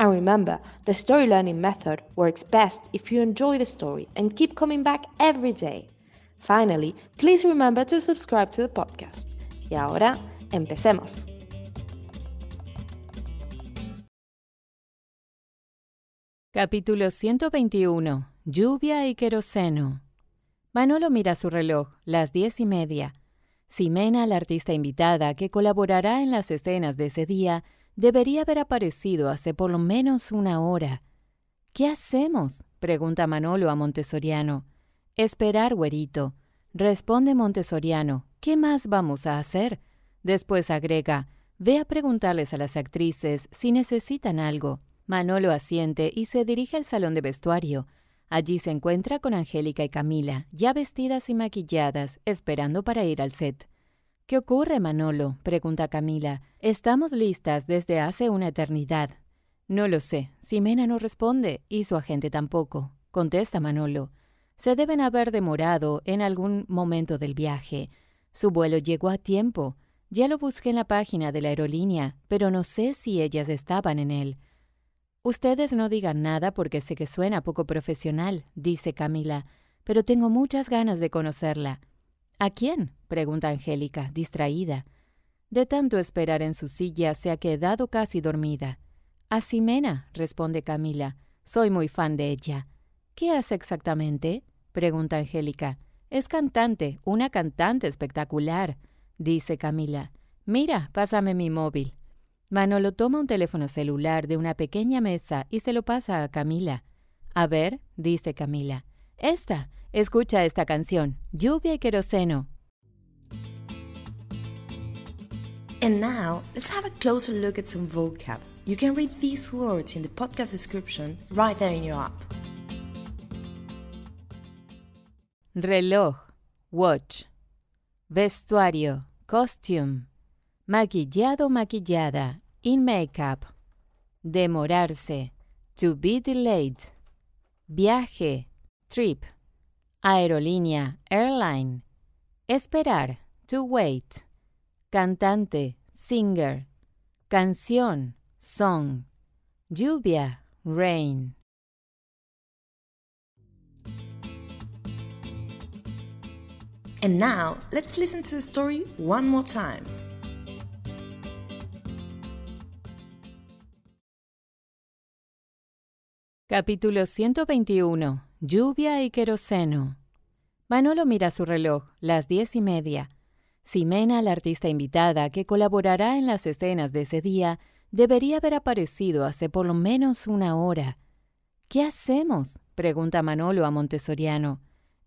And remember, the story learning method works best if you enjoy the story and keep coming back every day. Finally, please remember to subscribe to the podcast. Y ahora, empecemos. Capítulo 121. Lluvia y queroseno. Manolo mira su reloj, las diez y media. Ximena, la artista invitada que colaborará en las escenas de ese día, Debería haber aparecido hace por lo menos una hora. ¿Qué hacemos? pregunta Manolo a Montessoriano. Esperar, güerito. Responde Montessoriano. ¿Qué más vamos a hacer? Después agrega, ve a preguntarles a las actrices si necesitan algo. Manolo asiente y se dirige al salón de vestuario. Allí se encuentra con Angélica y Camila, ya vestidas y maquilladas, esperando para ir al set. ¿Qué ocurre, Manolo? pregunta Camila. Estamos listas desde hace una eternidad. No lo sé. Simena no responde y su agente tampoco. Contesta Manolo. Se deben haber demorado en algún momento del viaje. Su vuelo llegó a tiempo. Ya lo busqué en la página de la aerolínea, pero no sé si ellas estaban en él. Ustedes no digan nada porque sé que suena poco profesional, dice Camila, pero tengo muchas ganas de conocerla. ¿A quién? pregunta Angélica, distraída. De tanto esperar en su silla se ha quedado casi dormida. A Ximena, responde Camila. Soy muy fan de ella. ¿Qué hace exactamente? pregunta Angélica. Es cantante, una cantante espectacular, dice Camila. Mira, pásame mi móvil. Manolo toma un teléfono celular de una pequeña mesa y se lo pasa a Camila. A ver, dice Camila. Esta. Escucha esta canción, Lluvia y Queroseno. And now, let's have a closer look at some vocab. You can read these words in the podcast description right there in your app. Reloj, watch. Vestuario, costume. Maquillado, maquillada, in makeup. Demorarse, to be delayed. Viaje, trip. Aerolínea, airline. Esperar, to wait. Cantante, singer. Canción, song. Lluvia, rain. And now, let's listen to the story one more time. Capítulo 121. Lluvia y queroseno. Manolo mira su reloj, las diez y media. Ximena, la artista invitada que colaborará en las escenas de ese día, debería haber aparecido hace por lo menos una hora. ¿Qué hacemos? pregunta Manolo a Montessoriano.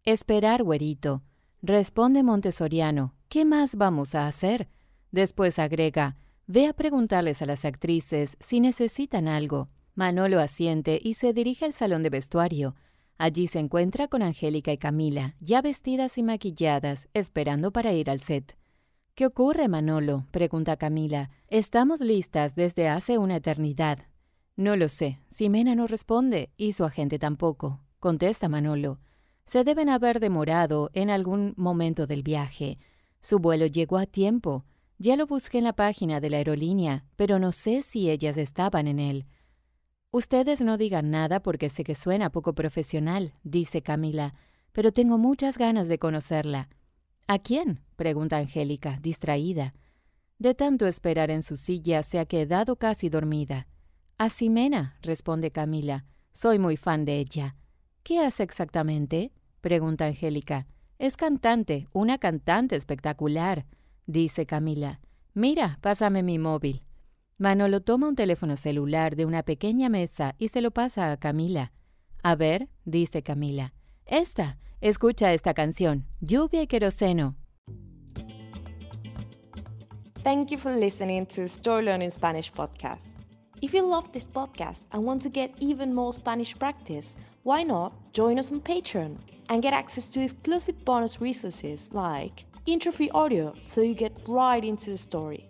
Esperar, güerito. Responde Montessoriano. ¿Qué más vamos a hacer? Después agrega, ve a preguntarles a las actrices si necesitan algo. Manolo asiente y se dirige al salón de vestuario. Allí se encuentra con Angélica y Camila, ya vestidas y maquilladas, esperando para ir al set. ¿Qué ocurre, Manolo? pregunta Camila. Estamos listas desde hace una eternidad. No lo sé. Ximena no responde y su agente tampoco. Contesta Manolo. Se deben haber demorado en algún momento del viaje. Su vuelo llegó a tiempo. Ya lo busqué en la página de la aerolínea, pero no sé si ellas estaban en él. Ustedes no digan nada porque sé que suena poco profesional, dice Camila, pero tengo muchas ganas de conocerla. ¿A quién? pregunta Angélica, distraída. De tanto esperar en su silla se ha quedado casi dormida. A Ximena, responde Camila. Soy muy fan de ella. ¿Qué hace exactamente? pregunta Angélica. Es cantante, una cantante espectacular, dice Camila. Mira, pásame mi móvil. Manolo toma un teléfono celular de una pequeña mesa y se lo pasa a Camila. A ver, dice Camila. Esta, escucha esta canción, Lluvia y Queroseno. Thank you for listening to Story Learning Spanish podcast. If you love this podcast and want to get even more Spanish practice, why not join us on Patreon and get access to exclusive bonus resources like intro-free audio so you get right into the story,